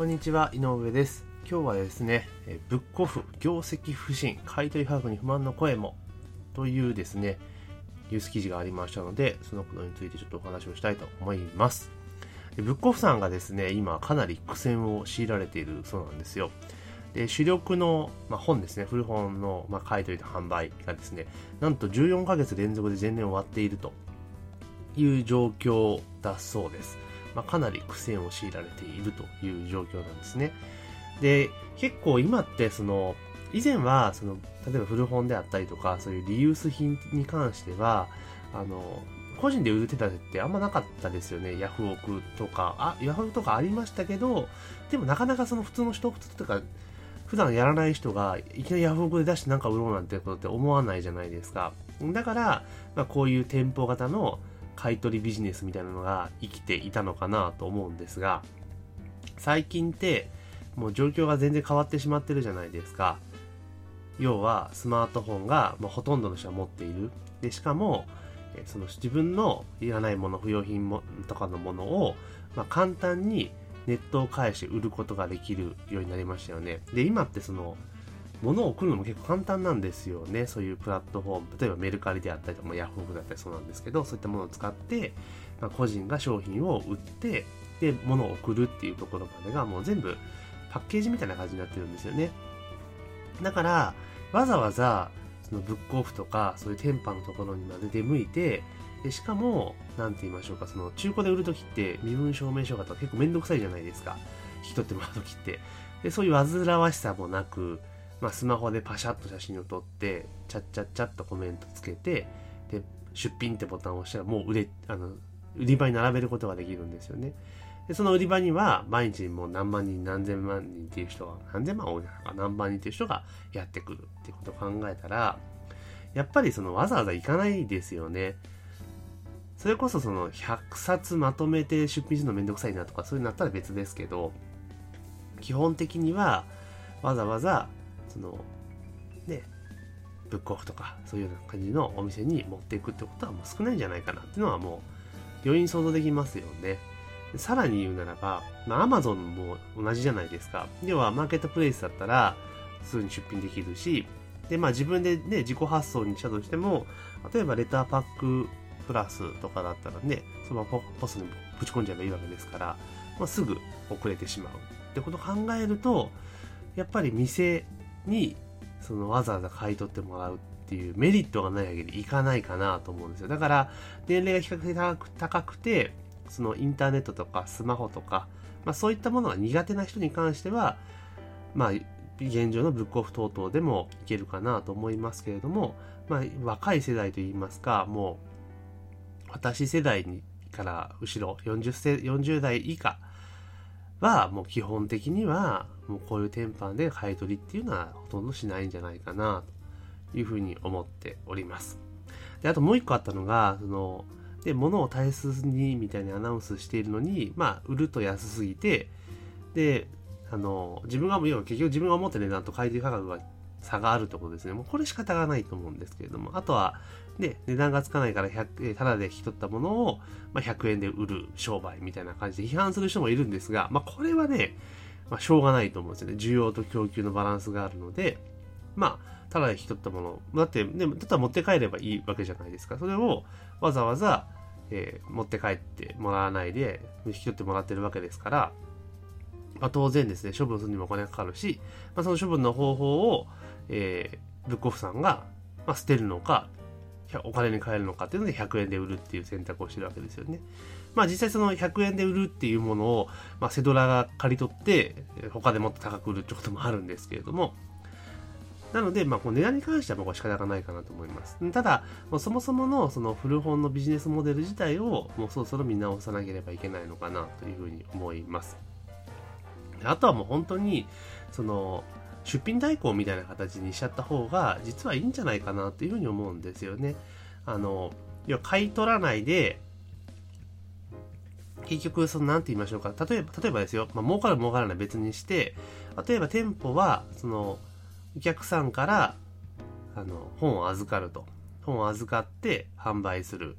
こんにちは、井上です。今日はですね、えブックオフ、業績不振、買取価格に不満の声も、というですね、ニュース記事がありましたので、そのことについてちょっとお話をしたいと思います。ブックオフさんがですね、今かなり苦戦を強いられているそうなんですよ。で主力の、まあ、本ですね、古本の、まあ、買い取りと販売がですね、なんと14ヶ月連続で前年を割っているという状況だそうです。まあ、かなり苦戦を強いられているという状況なんですね。で、結構今ってその、以前はその、例えば古本であったりとか、そういうリユース品に関しては、あの、個人で売る手立てってあんまなかったですよね。ヤフオクとか、あ、ヤフオクとかありましたけど、でもなかなかその普通の人、普通とか、普段やらない人がいきなりヤフオクで出してなんか売ろうなんてことって思わないじゃないですか。だから、まあ、こういう店舗型の買取ビジネスみたいなのが生きていたのかなと思うんですが、最近ってもう状況が全然変わってしまってるじゃないですか。要はスマートフォンが、ま、ほとんどの人は持っている。で、しかも、その自分のいらないもの、不要品もとかのものを、ま、簡単にネットを介して売ることができるようになりましたよね。で、今ってその、物を送るのも結構簡単なんですよね。そういうプラットフォーム。例えばメルカリであったりとか、ヤフオクだったりそうなんですけど、そういったものを使って、まあ、個人が商品を売って、で、物を送るっていうところまでがもう全部パッケージみたいな感じになってるんですよね。だから、わざわざ、そのブックオフとか、そういう店舗のところにまで出向いて、でしかも、なんて言いましょうか、その中古で売るときって身分証明書が結構めんどくさいじゃないですか。引き取ってもらうときって。で、そういう煩わしさもなく、まあ、スマホでパシャッと写真を撮って、チャッチャッチャッとコメントつけて、で、出品ってボタンを押したらもう売れ、あの、売り場に並べることができるんですよね。で、その売り場には毎日もう何万人何千万人っていう人が、何千万多いのか何万人っていう人がやってくるってことを考えたら、やっぱりそのわざわざ行かないですよね。それこそその100冊まとめて出品するのめんどくさいなとかそういうのだったら別ですけど、基本的にはわざわざそのね、ブックオフとかそういうような感じのお店に持っていくってことはもう少ないんじゃないかなっていうのはもう容易に想像できますよね。さらに言うならば、まあ、Amazon も同じじゃないですか。要はマーケットプレイスだったらすぐに出品できるし、で、まあ自分でね、自己発送にしたとしても、例えばレターパックプラスとかだったらね、そのままポポストにぶち込んじゃえばいいわけですから、まあ、すぐ遅れてしまう。ってことを考えると、やっぱり店にそのわざわざ買い取ってもらうっていうメリットがないわけでいかないかなと思うんですよ。だから、年齢が比較的高く高くて、そのインターネットとかスマホとか、まあそういったものが苦手な人に関しては、まあ現状のブックオフ等々でもいけるかなと思いますけれども、まあ若い世代といいますか、もう私世代にから後ろ40世、40代以下はもう基本的にはもうこういう天板で買い取りっていうのはほとんどしないんじゃないかなというふうに思っております。で、あともう一個あったのが、その、で、物を大切にみたいにアナウンスしているのに、まあ、売ると安すぎて、で、あの、自分が、要は結局自分が思ってる値段と買い取り価格が差があるってことですね。もうこれ仕方がないと思うんですけれども、あとは、ね、値段がつかないから100、ただで引き取ったものを、まあ、100円で売る商売みたいな感じで批判する人もいるんですが、まあ、これはね、まあ、しょうがないと思うんですよね。需要と供給のバランスがあるので、まあ、ただで引き取ったもの、だって、ね、だったら持って帰ればいいわけじゃないですか。それをわざわざ、えー持って帰ってもらわないで、引き取ってもらってるわけですから、まあ、当然ですね、処分するにもお金がかかるし、まあ、その処分の方法を、えーブックオフさんが、まあ、捨てるのか、お金に換えるのかっていうので100円で売るっていう選択をしてるわけですよね。まあ実際その100円で売るっていうものを、まあ、セドラが借り取って、他でもっと高く売るってこともあるんですけれども、なので、まあ、この値段に関してはもう仕方がないかなと思います。ただ、そもそものその古本のビジネスモデル自体をもうそろそろ見直さなければいけないのかなというふうに思います。あとはもう本当に、その、出品代行みたいな形にしちゃった方が、実はいいんじゃないかなというふうに思うんですよね。あの、要は買い取らないで、結局、その、なんて言いましょうか。例えば、例えばですよ。まあ、儲かる儲からない別にして、例えば店舗は、その、お客さんから、あの、本を預かると。本を預かって販売する。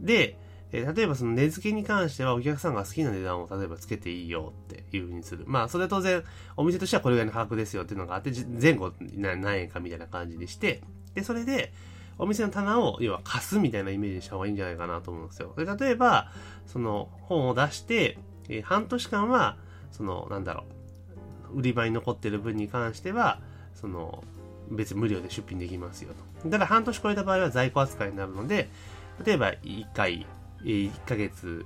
で、えー、例えばその値付けに関してはお客さんが好きな値段を例えばつけていいよっていうふうにする。まあそれは当然お店としてはこれぐらいの価格ですよっていうのがあって前後何円かみたいな感じにして、で、それでお店の棚を要は貸すみたいなイメージにした方がいいんじゃないかなと思うんですよ。で、例えばその本を出して、えー、半年間はそのなんだろう、売り場に残ってる分に関しては、その別に無料で出品できますよと。ただ半年超えた場合は在庫扱いになるので、例えば1回1ヶ月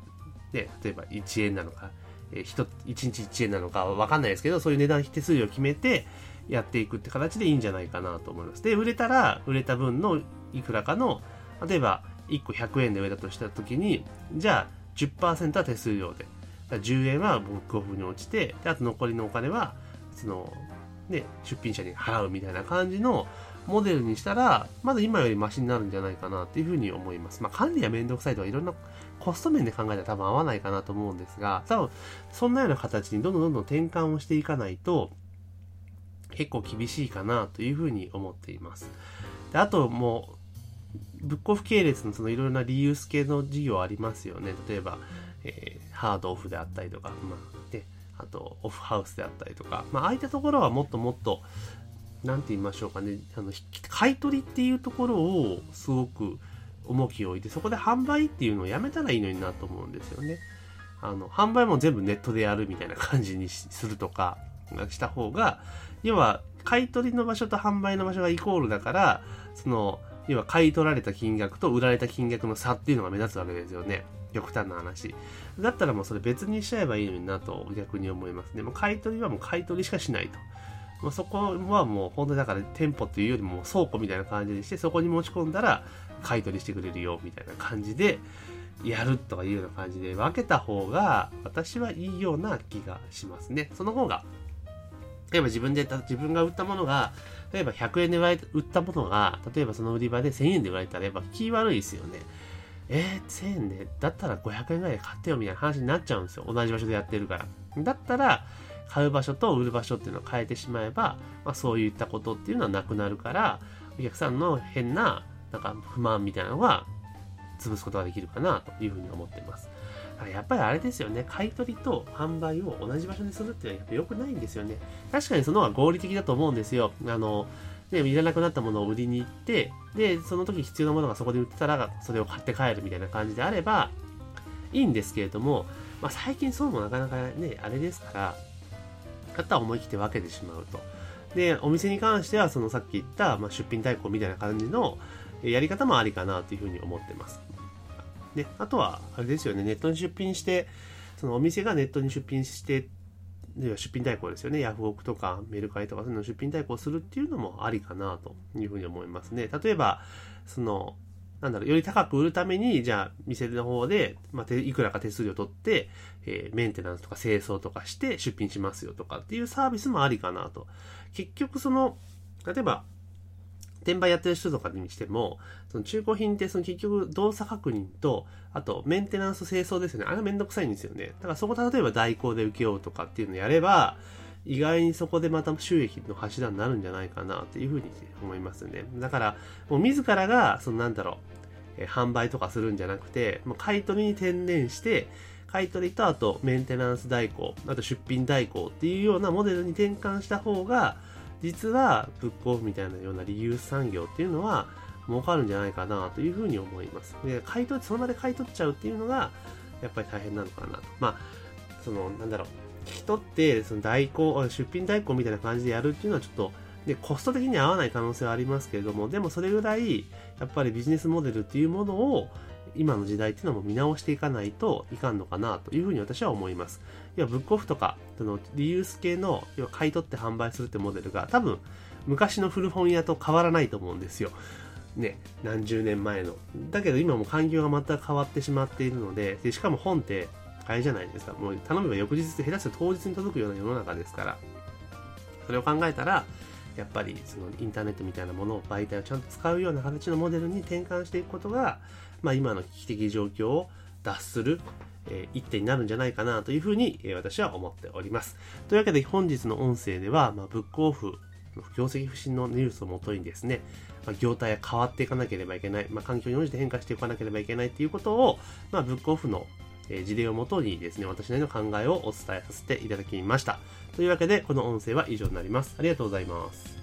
で、例えば1円なのか、え 1, 1日1円なのかわかんないですけど、そういう値段手数料を決めてやっていくって形でいいんじゃないかなと思います。で、売れたら、売れた分のいくらかの、例えば1個100円で売れたとした時に、じゃあ10%は手数料で、10円はブックオフに落ちて、であと残りのお金は、その、ね、出品者に払うみたいな感じの、モデルにしたら、まだ今よりマシになるんじゃないかなっていうふうに思います。まあ、管理がめんどくさいとかいろんなコスト面で考えたら多分合わないかなと思うんですが、多分そんなような形にどんどんどんどん転換をしていかないと、結構厳しいかなというふうに思っています。であともう、ブックオフ系列のそのいろいろなリユース系の事業ありますよね。例えば、えー、ハードオフであったりとか、まあ、で、あとオフハウスであったりとか、まあ、ああいったところはもっともっと、何て言いましょうかね、あの、買い取りっていうところをすごく重きを置いて、そこで販売っていうのをやめたらいいのになと思うんですよね。あの、販売も全部ネットでやるみたいな感じにするとか、した方が、要は、買い取りの場所と販売の場所がイコールだから、その、要は買い取られた金額と売られた金額の差っていうのが目立つわけですよね。極端な話。だったらもうそれ別にしちゃえばいいのになと逆に思いますね。も買い取りはもう買い取りしかしないと。まあ、そこはもう本当にだから店舗っていうよりも倉庫みたいな感じにしてそこに持ち込んだら買い取りしてくれるよみたいな感じでやるとかいうような感じで分けた方が私はいいような気がしますね。その方が例えば自分で自分が売ったものが例えば100円で売ったものが例えばその売り場で1000円で売られたらやっぱ気悪いですよね。えー、1000円でだったら500円ぐらいで買ってよみたいな話になっちゃうんですよ。同じ場所でやってるから。だったら買う場所と売る場所っていうのを変えてしまえば、まあ、そういったことっていうのはなくなるからお客さんの変ななんか不満みたいなのが潰すことができるかなというふうに思っています。やっぱりあれですよね、買い取りと販売を同じ場所にするっていうのはやっぱ良くないんですよね。確かにその方が合理的だと思うんですよ。あの、ね、いらなくなったものを売りに行って、で、その時必要なものがそこで売ってたら、それを買って帰るみたいな感じであれば、いいんですけれども、まあ、最近そうもなかなかね、あれですから、方は思い切って分けてしまうと。で、お店に関しては、そのさっき言った、まあ、出品代行みたいな感じのやり方もありかなというふうに思ってます。で、あとは、あれですよね、ネットに出品して、そのお店がネットに出品して、出品代行ですよね。ヤフオクとかメルカリとかそういうの出品代行するっていうのもありかなというふうに思いますね。例えば、その、なんだろう、より高く売るために、じゃあ、店の方で、まあ、いくらか手数料取って、えー、メンテナンスとか清掃とかして出品しますよとかっていうサービスもありかなと。結局、その、例えば、転売やってる人とかにしても、その中古品ってその結局動作確認と、あとメンテナンス清掃ですよね。あれめんどくさいんですよね。だからそこ例えば代行で受けようとかっていうのをやれば、意外にそこでまた収益の柱になるんじゃないかなっていうふうに思いますね。だから、もう自らが、そのなんだろう、販売とかするんじゃなくて、買い取りに専念して、買い取りとあとメンテナンス代行、あと出品代行っていうようなモデルに転換した方が、実はブックオフみたいなようなリユース産業っていうのは儲かるんじゃないかなというふうに思います。で、買い取り、その場で買い取っちゃうっていうのが、やっぱり大変なのかなと。まあ、その、なんだろう、引き取って、その代行、出品代行みたいな感じでやるっていうのはちょっと、で、コスト的に合わない可能性はありますけれども、でもそれぐらい、やっぱりビジネスモデルっていうものを、今の時代っていうのも見直していかないといかんのかなというふうに私は思います。要はブックオフとか、そのリユース系の、要は買い取って販売するってモデルが多分昔の古本屋と変わらないと思うんですよ。ね、何十年前の。だけど今も環境がまた変わってしまっているので、でしかも本ってあれじゃないですか。もう頼めば翌日下手すると当日に届くような世の中ですから。それを考えたら、やっぱりそのインターネットみたいなものを媒体をちゃんと使うような形のモデルに転換していくことが、まあ、今の危機的状況を脱する、えー、一手になるんじゃないかなというふうに、えー、私は思っております。というわけで本日の音声では、まあ、ブックオフ業績不振のニュースをもとにですね、まあ、業態が変わっていかなければいけない、まあ、環境に応じて変化していかなければいけないということを、まあ、ブックオフの事例をもとにですね、私なりの考えをお伝えさせていただきました。というわけで、この音声は以上になります。ありがとうございます。